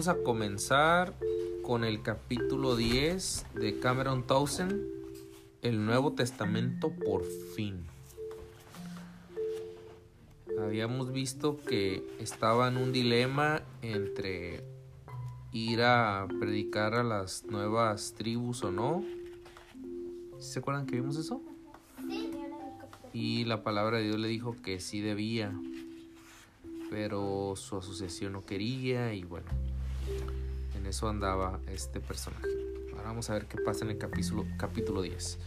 vamos a comenzar con el capítulo 10 de Cameron Townsend, el Nuevo Testamento por fin. Habíamos visto que estaba en un dilema entre ir a predicar a las nuevas tribus o no. ¿Se acuerdan que vimos eso? Y la palabra de Dios le dijo que sí debía, pero su asociación no quería y bueno, en eso andaba este personaje. Ahora vamos a ver qué pasa en el capítulo, capítulo 10.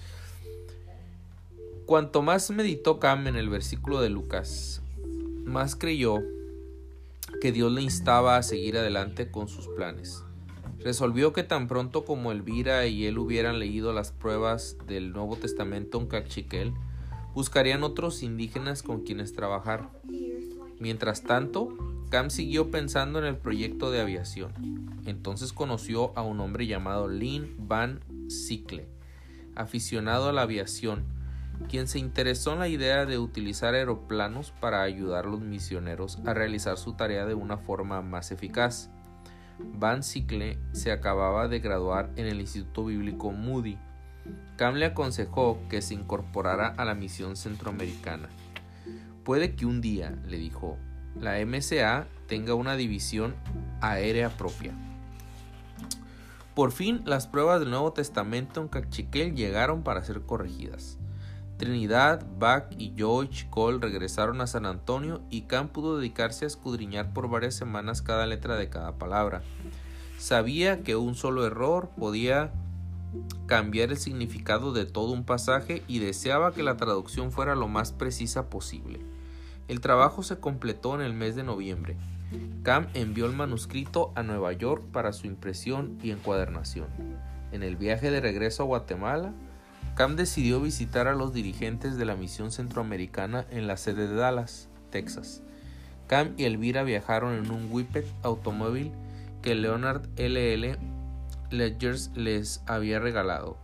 Cuanto más meditó Cam en el versículo de Lucas, más creyó que Dios le instaba a seguir adelante con sus planes. Resolvió que tan pronto como Elvira y él hubieran leído las pruebas del Nuevo Testamento en Cachiquel, buscarían otros indígenas con quienes trabajar. Mientras tanto, Cam siguió pensando en el proyecto de aviación. Entonces conoció a un hombre llamado Lynn Van Sickle, aficionado a la aviación, quien se interesó en la idea de utilizar aeroplanos para ayudar a los misioneros a realizar su tarea de una forma más eficaz. Van Sickle se acababa de graduar en el Instituto Bíblico Moody. Cam le aconsejó que se incorporara a la misión centroamericana. Puede que un día, le dijo, la MCA tenga una división aérea propia. Por fin, las pruebas del Nuevo Testamento en Cachiquel llegaron para ser corregidas. Trinidad, Bach y George Cole regresaron a San Antonio y Cam pudo dedicarse a escudriñar por varias semanas cada letra de cada palabra. Sabía que un solo error podía cambiar el significado de todo un pasaje y deseaba que la traducción fuera lo más precisa posible. El trabajo se completó en el mes de noviembre. Cam envió el manuscrito a Nueva York para su impresión y encuadernación. En el viaje de regreso a Guatemala, Cam decidió visitar a los dirigentes de la misión centroamericana en la sede de Dallas, Texas. Cam y Elvira viajaron en un Whippet automóvil que Leonard LL Ledgers les había regalado.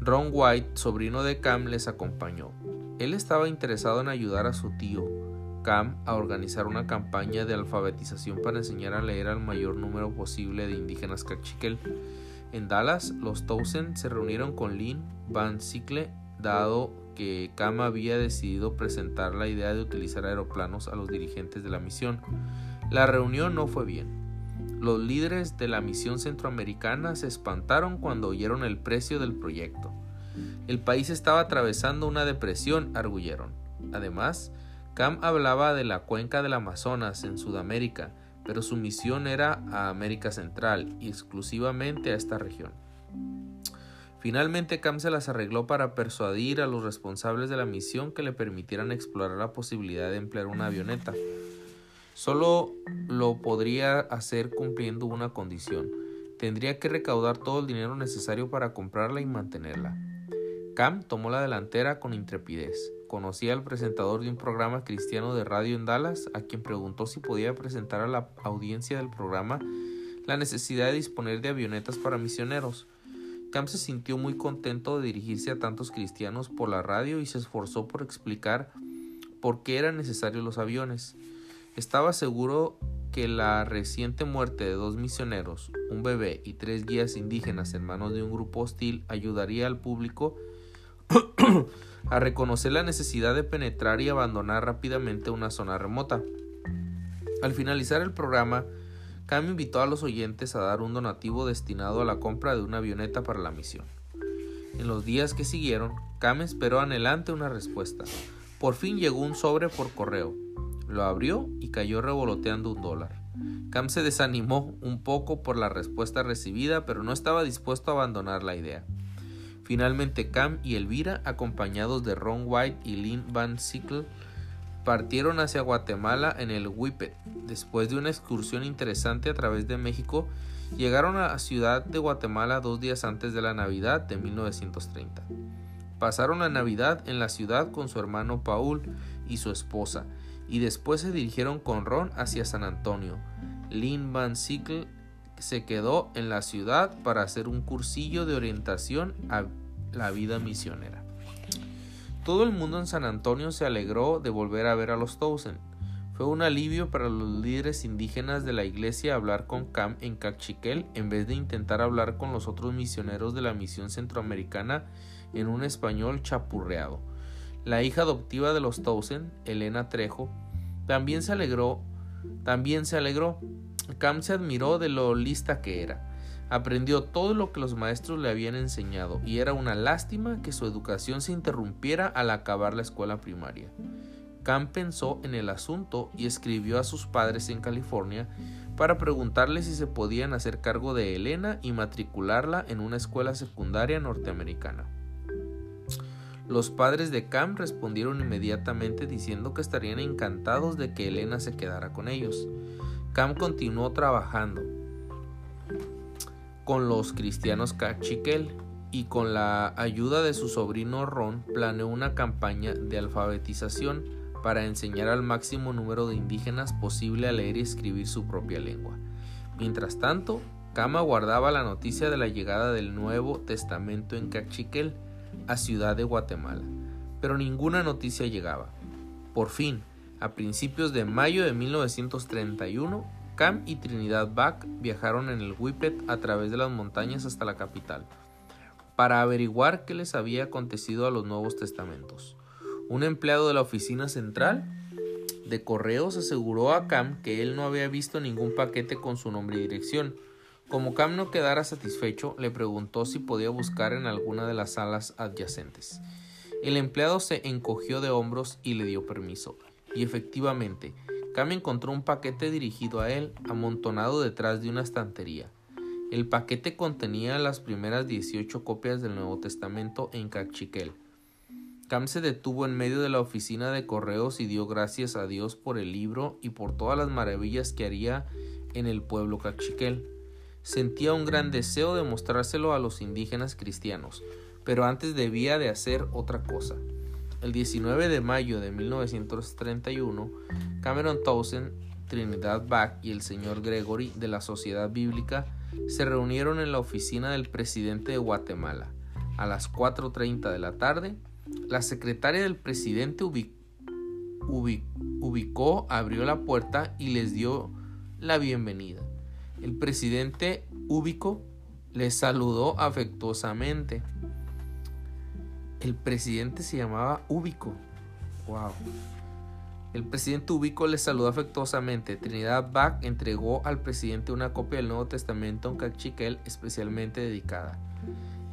Ron White, sobrino de Cam, les acompañó. Él estaba interesado en ayudar a su tío, Cam, a organizar una campaña de alfabetización para enseñar a leer al mayor número posible de indígenas cachiquel. En Dallas, los Townsend se reunieron con Lynn Van Sickle, dado que Cam había decidido presentar la idea de utilizar aeroplanos a los dirigentes de la misión. La reunión no fue bien. Los líderes de la misión centroamericana se espantaron cuando oyeron el precio del proyecto. El país estaba atravesando una depresión, arguyeron. Además, Cam hablaba de la cuenca del Amazonas en Sudamérica, pero su misión era a América Central y exclusivamente a esta región. Finalmente Cam se las arregló para persuadir a los responsables de la misión que le permitieran explorar la posibilidad de emplear una avioneta. Solo lo podría hacer cumpliendo una condición. Tendría que recaudar todo el dinero necesario para comprarla y mantenerla. Cam tomó la delantera con intrepidez. Conocía al presentador de un programa cristiano de radio en Dallas, a quien preguntó si podía presentar a la audiencia del programa la necesidad de disponer de avionetas para misioneros. Cam se sintió muy contento de dirigirse a tantos cristianos por la radio y se esforzó por explicar por qué eran necesarios los aviones. Estaba seguro que la reciente muerte de dos misioneros, un bebé y tres guías indígenas en manos de un grupo hostil ayudaría al público a reconocer la necesidad de penetrar y abandonar rápidamente una zona remota. Al finalizar el programa, Cam invitó a los oyentes a dar un donativo destinado a la compra de una avioneta para la misión. En los días que siguieron, Cam esperó anhelante una respuesta. Por fin llegó un sobre por correo. Lo abrió y cayó revoloteando un dólar. Cam se desanimó un poco por la respuesta recibida, pero no estaba dispuesto a abandonar la idea. Finalmente Cam y Elvira, acompañados de Ron White y Lynn Van Sickle, partieron hacia Guatemala en el Whippet. Después de una excursión interesante a través de México, llegaron a la ciudad de Guatemala dos días antes de la Navidad de 1930. Pasaron la Navidad en la ciudad con su hermano Paul y su esposa, y después se dirigieron con Ron hacia San Antonio. Lynn Van Sickle se quedó en la ciudad para hacer un cursillo de orientación a la vida misionera. Todo el mundo en San Antonio se alegró de volver a ver a los Townsend. Fue un alivio para los líderes indígenas de la iglesia hablar con Cam en Cachiquel en vez de intentar hablar con los otros misioneros de la misión centroamericana en un español chapurreado. La hija adoptiva de los Towson, Elena Trejo, también se alegró. También se alegró. Cam se admiró de lo lista que era. Aprendió todo lo que los maestros le habían enseñado y era una lástima que su educación se interrumpiera al acabar la escuela primaria. Cam pensó en el asunto y escribió a sus padres en California para preguntarles si se podían hacer cargo de Elena y matricularla en una escuela secundaria norteamericana. Los padres de Cam respondieron inmediatamente diciendo que estarían encantados de que Elena se quedara con ellos. Cam continuó trabajando con los cristianos Cachiquel y con la ayuda de su sobrino Ron planeó una campaña de alfabetización para enseñar al máximo número de indígenas posible a leer y escribir su propia lengua. Mientras tanto, Cam aguardaba la noticia de la llegada del Nuevo Testamento en Cachiquel, a Ciudad de Guatemala, pero ninguna noticia llegaba. Por fin, a principios de mayo de 1931, Cam y Trinidad Bach viajaron en el Whippet a través de las montañas hasta la capital, para averiguar qué les había acontecido a los Nuevos Testamentos. Un empleado de la oficina central de correos aseguró a Cam que él no había visto ningún paquete con su nombre y dirección, como Cam no quedara satisfecho, le preguntó si podía buscar en alguna de las salas adyacentes. El empleado se encogió de hombros y le dio permiso. Y efectivamente, Cam encontró un paquete dirigido a él, amontonado detrás de una estantería. El paquete contenía las primeras 18 copias del Nuevo Testamento en Cachiquel. Cam se detuvo en medio de la oficina de correos y dio gracias a Dios por el libro y por todas las maravillas que haría en el pueblo Cachiquel sentía un gran deseo de mostrárselo a los indígenas cristianos, pero antes debía de hacer otra cosa. El 19 de mayo de 1931, Cameron Towson, Trinidad Bach y el señor Gregory de la Sociedad Bíblica se reunieron en la oficina del presidente de Guatemala. A las 4.30 de la tarde, la secretaria del presidente ubicó, abrió la puerta y les dio la bienvenida. El presidente Ubico le saludó afectuosamente. El presidente se llamaba Ubico. Wow. El presidente Ubico le saludó afectuosamente. Trinidad Bach entregó al presidente una copia del Nuevo Testamento en cachiquel especialmente dedicada.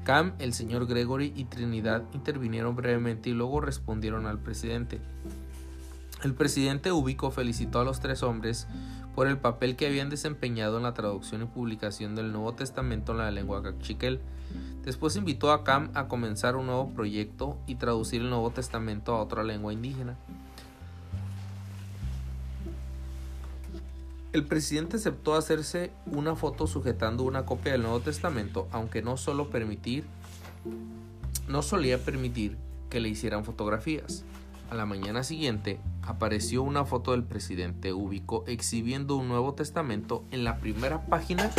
Cam, el señor Gregory y Trinidad intervinieron brevemente y luego respondieron al presidente. El presidente Ubico felicitó a los tres hombres por el papel que habían desempeñado en la traducción y publicación del Nuevo Testamento en la lengua cachiquel. Después invitó a Cam a comenzar un nuevo proyecto y traducir el Nuevo Testamento a otra lengua indígena. El presidente aceptó hacerse una foto sujetando una copia del Nuevo Testamento, aunque no solo permitir no solía permitir que le hicieran fotografías. A la mañana siguiente apareció una foto del presidente Ubico exhibiendo un Nuevo Testamento en la primera página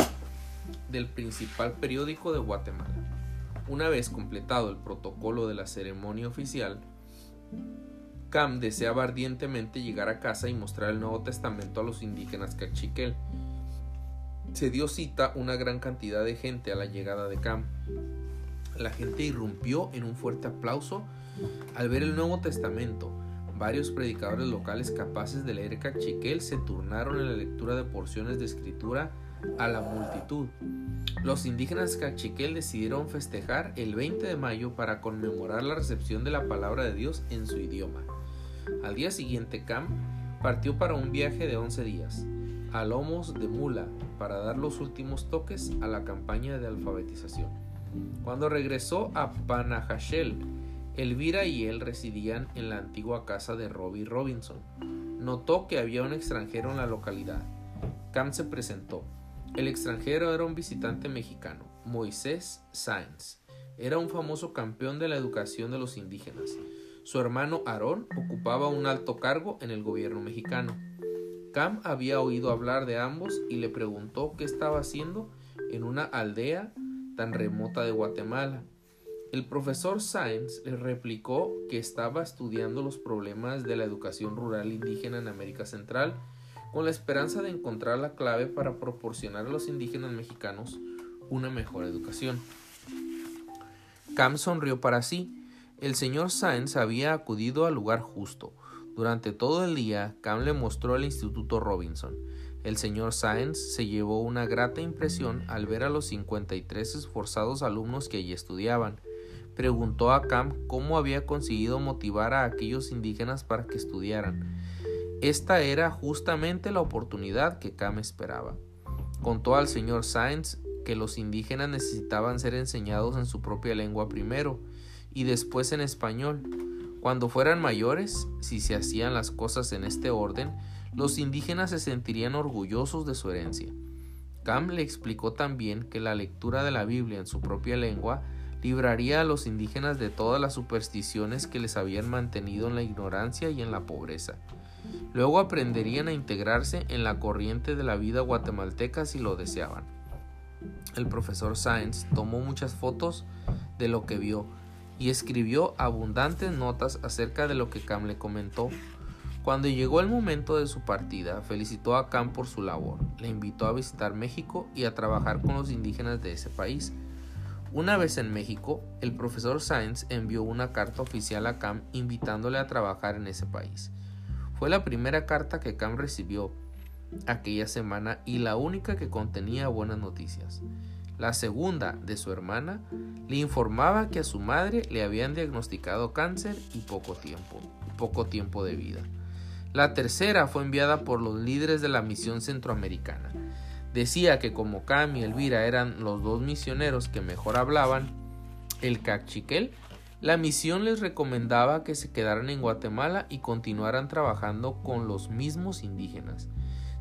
del principal periódico de Guatemala. Una vez completado el protocolo de la ceremonia oficial, Cam deseaba ardientemente llegar a casa y mostrar el Nuevo Testamento a los indígenas cachiquel. Se dio cita una gran cantidad de gente a la llegada de Cam. La gente irrumpió en un fuerte aplauso al ver el Nuevo Testamento, varios predicadores locales capaces de leer cachiquel se turnaron en la lectura de porciones de escritura a la multitud. Los indígenas cachiquel decidieron festejar el 20 de mayo para conmemorar la recepción de la palabra de Dios en su idioma. Al día siguiente, Cam partió para un viaje de 11 días, a lomos de mula, para dar los últimos toques a la campaña de alfabetización. Cuando regresó a Panajachel, Elvira y él residían en la antigua casa de Robbie Robinson. Notó que había un extranjero en la localidad. Cam se presentó. El extranjero era un visitante mexicano, Moisés Sáenz. Era un famoso campeón de la educación de los indígenas. Su hermano Aarón ocupaba un alto cargo en el gobierno mexicano. Cam había oído hablar de ambos y le preguntó qué estaba haciendo en una aldea tan remota de Guatemala El profesor Sáenz le replicó que estaba estudiando los problemas de la educación rural indígena en América Central con la esperanza de encontrar la clave para proporcionar a los indígenas mexicanos una mejor educación. Cam sonrió para sí. El señor Sáenz había acudido al lugar justo. Durante todo el día, Cam le mostró el Instituto Robinson. El señor Sáenz se llevó una grata impresión al ver a los 53 esforzados alumnos que allí estudiaban. Preguntó a Cam cómo había conseguido motivar a aquellos indígenas para que estudiaran. Esta era justamente la oportunidad que Cam esperaba. Contó al señor Sáenz que los indígenas necesitaban ser enseñados en su propia lengua primero y después en español. Cuando fueran mayores, si se hacían las cosas en este orden, los indígenas se sentirían orgullosos de su herencia. Cam le explicó también que la lectura de la Biblia en su propia lengua libraría a los indígenas de todas las supersticiones que les habían mantenido en la ignorancia y en la pobreza. Luego aprenderían a integrarse en la corriente de la vida guatemalteca si lo deseaban. El profesor Sáenz tomó muchas fotos de lo que vio y escribió abundantes notas acerca de lo que Cam le comentó. Cuando llegó el momento de su partida, felicitó a Cam por su labor, le invitó a visitar México y a trabajar con los indígenas de ese país. Una vez en México, el profesor Sáenz envió una carta oficial a Cam invitándole a trabajar en ese país. Fue la primera carta que Cam recibió aquella semana y la única que contenía buenas noticias. La segunda, de su hermana, le informaba que a su madre le habían diagnosticado cáncer y poco tiempo, poco tiempo de vida. La tercera fue enviada por los líderes de la misión centroamericana. Decía que como Cam y Elvira eran los dos misioneros que mejor hablaban el cachiquel, la misión les recomendaba que se quedaran en Guatemala y continuaran trabajando con los mismos indígenas.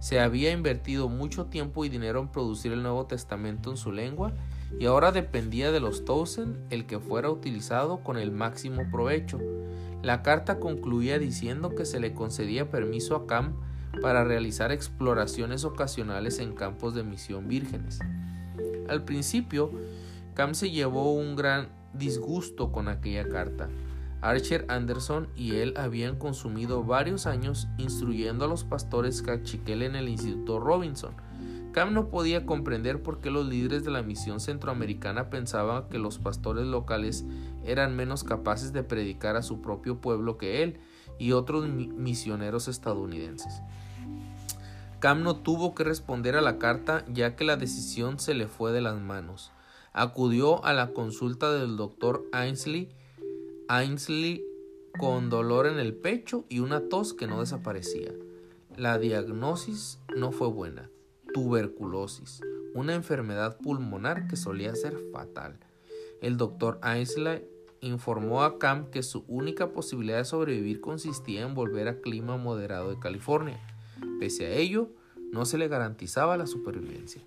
Se había invertido mucho tiempo y dinero en producir el Nuevo Testamento en su lengua y ahora dependía de los Towson el que fuera utilizado con el máximo provecho. La carta concluía diciendo que se le concedía permiso a Cam para realizar exploraciones ocasionales en campos de misión vírgenes. Al principio, Cam se llevó un gran disgusto con aquella carta. Archer Anderson y él habían consumido varios años instruyendo a los pastores cachiquel en el Instituto Robinson. Cam no podía comprender por qué los líderes de la misión centroamericana pensaban que los pastores locales eran menos capaces de predicar a su propio pueblo que él y otros misioneros estadounidenses. Cam no tuvo que responder a la carta ya que la decisión se le fue de las manos. Acudió a la consulta del doctor Ainsley Ainsley con dolor en el pecho y una tos que no desaparecía. La diagnosis no fue buena. Tuberculosis, una enfermedad pulmonar que solía ser fatal. El doctor Ainsley informó a Cam que su única posibilidad de sobrevivir consistía en volver al clima moderado de California. Pese a ello, no se le garantizaba la supervivencia.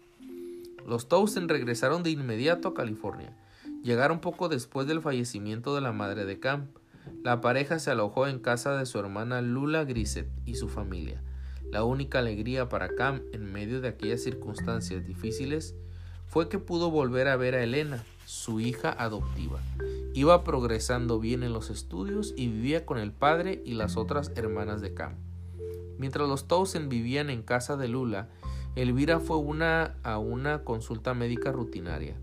Los Towson regresaron de inmediato a California Llegaron poco después del fallecimiento de la madre de Cam. La pareja se alojó en casa de su hermana Lula Grisset y su familia. La única alegría para Cam en medio de aquellas circunstancias difíciles fue que pudo volver a ver a Elena, su hija adoptiva. Iba progresando bien en los estudios y vivía con el padre y las otras hermanas de Cam. Mientras los Towson vivían en casa de Lula, Elvira fue una a una consulta médica rutinaria.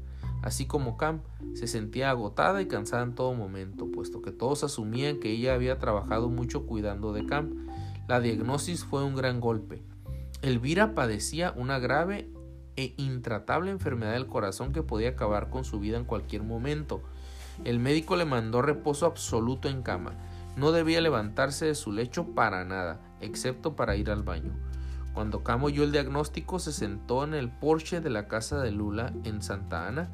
Así como Cam se sentía agotada y cansada en todo momento, puesto que todos asumían que ella había trabajado mucho cuidando de Cam. La diagnosis fue un gran golpe. Elvira padecía una grave e intratable enfermedad del corazón que podía acabar con su vida en cualquier momento. El médico le mandó reposo absoluto en cama. No debía levantarse de su lecho para nada, excepto para ir al baño. Cuando Cam oyó el diagnóstico, se sentó en el porche de la casa de Lula en Santa Ana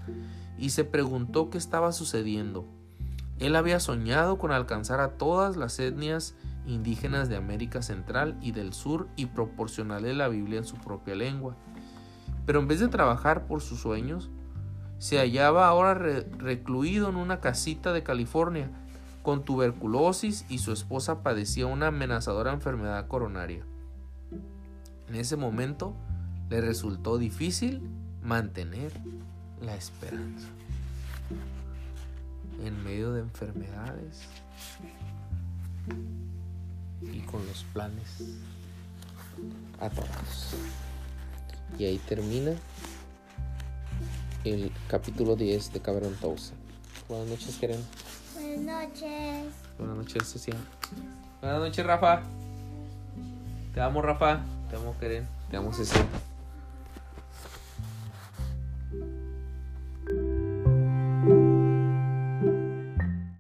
y se preguntó qué estaba sucediendo. Él había soñado con alcanzar a todas las etnias indígenas de América Central y del Sur y proporcionarle la Biblia en su propia lengua. Pero en vez de trabajar por sus sueños, se hallaba ahora recluido en una casita de California con tuberculosis y su esposa padecía una amenazadora enfermedad coronaria. En ese momento le resultó difícil mantener la esperanza. en medio de enfermedades con los planes atorados. Y ahí termina el capítulo 10 de Cameron Towson. Buenas noches, Keren. Buenas noches. Buenas noches, Sucia. Buenas noches, Rafa. Te amo, Rafa. Te amo, Keren. Te amo, Cecilia.